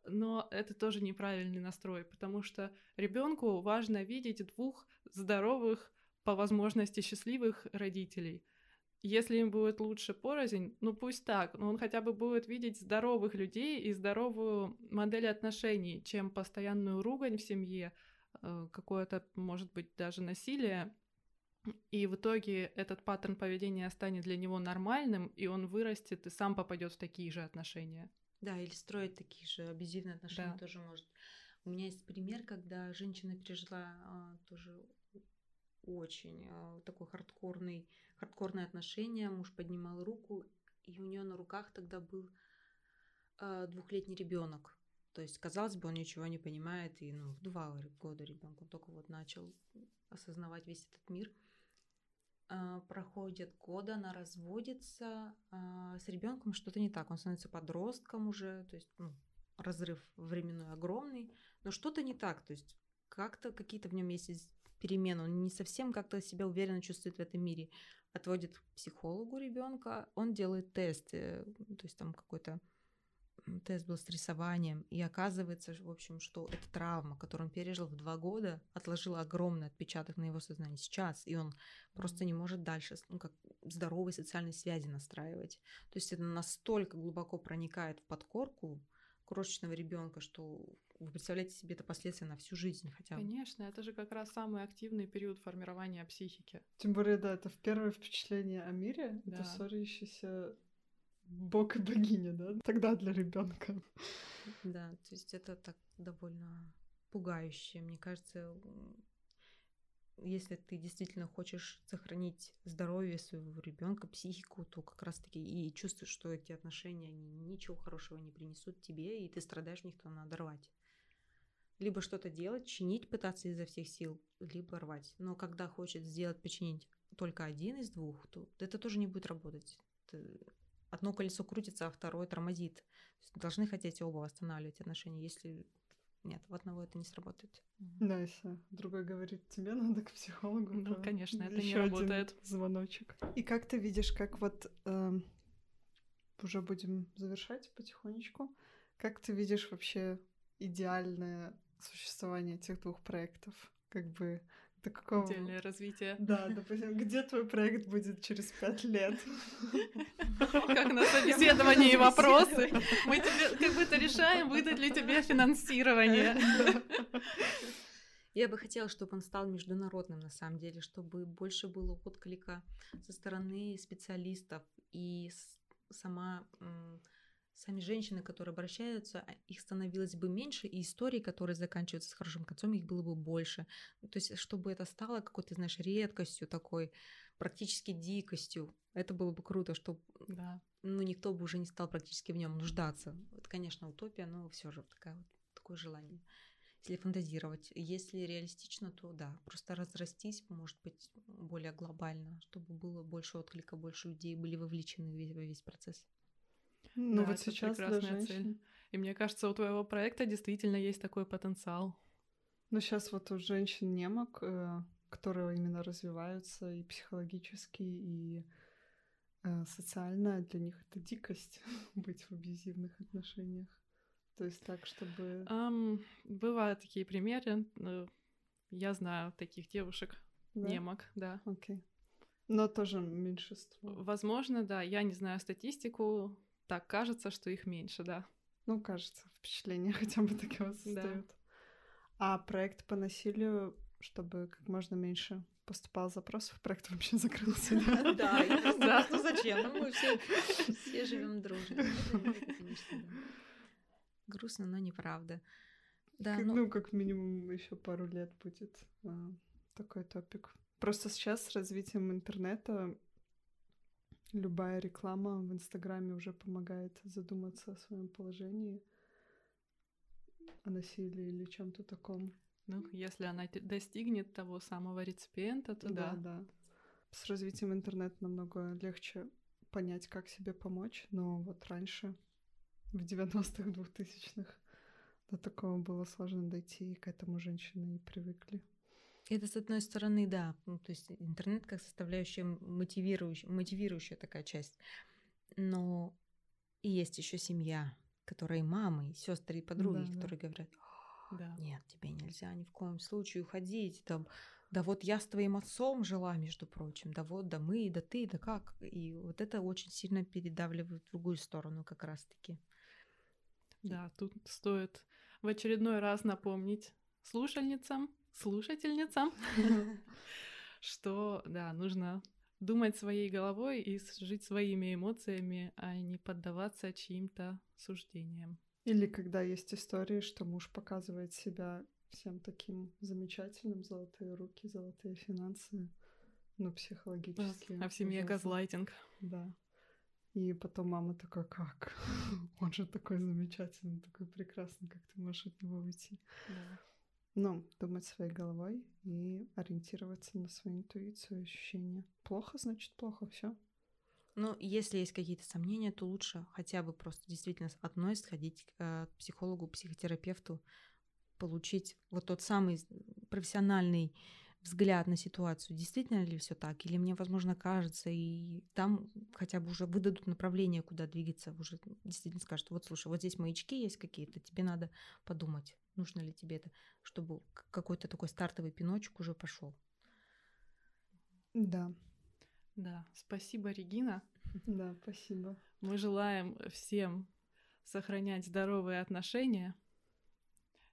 Но это тоже неправильный настрой, потому что ребенку важно видеть двух здоровых, по возможности счастливых родителей если им будет лучше порознь, ну пусть так, но он хотя бы будет видеть здоровых людей и здоровую модель отношений, чем постоянную ругань в семье, э, какое-то, может быть, даже насилие. И в итоге этот паттерн поведения станет для него нормальным, и он вырастет и сам попадет в такие же отношения. Да, или строить такие же абьюзивные отношения да. тоже может. У меня есть пример, когда женщина пережила а, тоже очень а, такой хардкорный хардкорные отношения, муж поднимал руку, и у нее на руках тогда был э, двухлетний ребенок. То есть, казалось бы, он ничего не понимает, и ну, в два года ребенок он только вот начал осознавать весь этот мир. Э, проходит годы, она разводится э, с ребенком, что-то не так, он становится подростком уже, то есть ну, разрыв временной огромный, но что-то не так, то есть как-то какие-то в нем есть перемены, он не совсем как-то себя уверенно чувствует в этом мире. Отводит к психологу ребенка, он делает тест, э, то есть там какой-то тест был с рисованием, и оказывается, в общем, что эта травма, которую он пережил в два года, отложила огромный отпечаток на его сознании. Сейчас, и он просто не может дальше, ну, как здоровые социальные связи настраивать. То есть это настолько глубоко проникает в подкорку крошечного ребенка, что вы представляете себе это последствия на всю жизнь хотя бы. Конечно, это же как раз самый активный период формирования психики. Тем более, да, это в первое впечатление о мире, да. это ссорящийся бог и богиня, да? Тогда для ребенка. Да, то есть это так довольно пугающе. Мне кажется, если ты действительно хочешь сохранить здоровье своего ребенка, психику, то как раз-таки и чувствуешь, что эти отношения они ничего хорошего не принесут тебе, и ты страдаешь в них, то надо рвать. Либо что-то делать, чинить, пытаться изо всех сил, либо рвать. Но когда хочет сделать, починить только один из двух, то это тоже не будет работать. Одно колесо крутится, а второе тормозит. Должны хотеть оба восстанавливать отношения. Если нет, у одного это не сработает. Да, если другой говорит, тебе надо к психологу. Ну, конечно, это не работает. звоночек. И как ты видишь, как вот э, уже будем завершать потихонечку, как ты видишь вообще идеальное существование этих двух проектов? Как бы до какого... Отдельное развитие. Да, допустим, где твой проект будет через пять лет? Как на собеседовании вопросы. Мы тебе как будто решаем, выдать ли тебе финансирование. Я бы хотела, чтобы он стал международным, на самом деле, чтобы больше было отклика со стороны специалистов и сама сами женщины, которые обращаются, а, их становилось бы меньше, и истории, которые заканчиваются с хорошим концом, их было бы больше. Ну, то есть, чтобы это стало какой-то, знаешь, редкостью такой, практически дикостью. Это было бы круто, чтобы Да. ну, никто бы уже не стал практически в нем нуждаться. Это, конечно, утопия, но все же такая вот, такое желание. Если фантазировать, если реалистично, то да, просто разрастись, может быть, более глобально, чтобы было больше отклика, больше людей были вовлечены в весь, в весь процесс. Ну Да, вот это сейчас для прекрасная цель. женщин. И мне кажется, у твоего проекта действительно есть такой потенциал. Ну сейчас вот у женщин немок, э, которые именно развиваются и психологически, и э, социально, для них это дикость *laughs* быть в абьюзивных отношениях. То есть так, чтобы... Ам, бывают такие примеры. э, Я знаю таких девушек, Да? немок, да. Окей. Но тоже меньшинство. Возможно, да. Я не знаю статистику. Так кажется, что их меньше, да. Ну, кажется, впечатление *laughs* хотя бы такие вот создают. А проект по насилию, чтобы как можно меньше поступало запросов, проект вообще закрылся, да? *laughs* Да, Да. ну зачем? Ну, мы все, живем дружно. Да. Грустно, но неправда. Да, Как- ну, Ну, как минимум еще пару лет будет а, такой топик. Просто сейчас с развитием интернета любая реклама в Инстаграме уже помогает задуматься о своем положении, о насилии или чем-то таком. Ну, если она достигнет того самого реципиента, то да. да. С развитием интернета намного легче понять, как себе помочь, но вот раньше, в 90-х, 2000-х, до такого было сложно дойти, и к этому женщины и привыкли. Это с одной стороны, да. Ну, то есть интернет как составляющая мотивирующая, мотивирующая такая часть. Но и есть еще семья, которая и мамы, и сестры, и подруги, Да, да. которые говорят, Да. нет, тебе нельзя ни в коем случае уходить, там, да вот я с твоим отцом жила, между прочим, да вот, да мы, да ты, да как. И вот это очень сильно передавливает в другую сторону как раз-таки. Да, тут стоит в очередной раз напомнить слушальницам, слушательницам, *laughs* что, да, нужно думать своей головой и жить своими эмоциями, а не поддаваться чьим-то суждениям. Или когда есть истории, что муж показывает себя всем таким замечательным, золотые руки, золотые финансы, но психологически. А в семье ужасно. газлайтинг. Да. И потом мама такая, как? *laughs* Он же такой замечательный, такой прекрасный, как ты можешь от него уйти? Да. Ну, думать своей головой и ориентироваться на свою интуицию, ощущения. Плохо, значит плохо, все. Ну, если есть какие-то сомнения, то лучше хотя бы просто действительно одной сходить к э, психологу, психотерапевту, получить вот тот самый профессиональный взгляд на ситуацию. Действительно ли все так? Или мне, возможно, кажется, и там хотя бы уже выдадут направление, куда двигаться, уже действительно скажут, вот слушай, вот здесь маячки есть какие-то, тебе надо подумать, нужно ли тебе это, чтобы какой-то такой стартовый пиночек уже пошел. Да, Да, спасибо, Регина. да, спасибо. Мы желаем всем сохранять здоровые отношения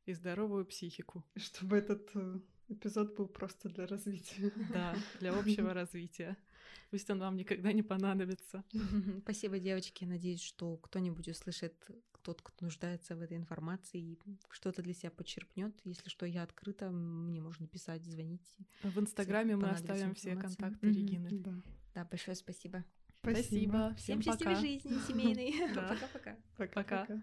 и здоровую психику. И Чтобы этот э, эпизод был просто для развития. Да, для общего развития. Пусть он вам никогда не понадобится. Спасибо, девочки. Надеюсь, что кто-нибудь услышит, тот, кто нуждается в этой информации, и что-то для себя подчерпнет. Если что, я открыта, мне можно писать, звонить. В Инстаграме мы оставим все контакты. Регины. Да. Да, большое спасибо. Спасибо. Всем Всем счастливой пока. жизни семейной. *laughs* Пока-пока. Пока-пока.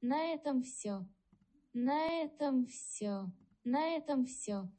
На этом все. На этом все. На этом все.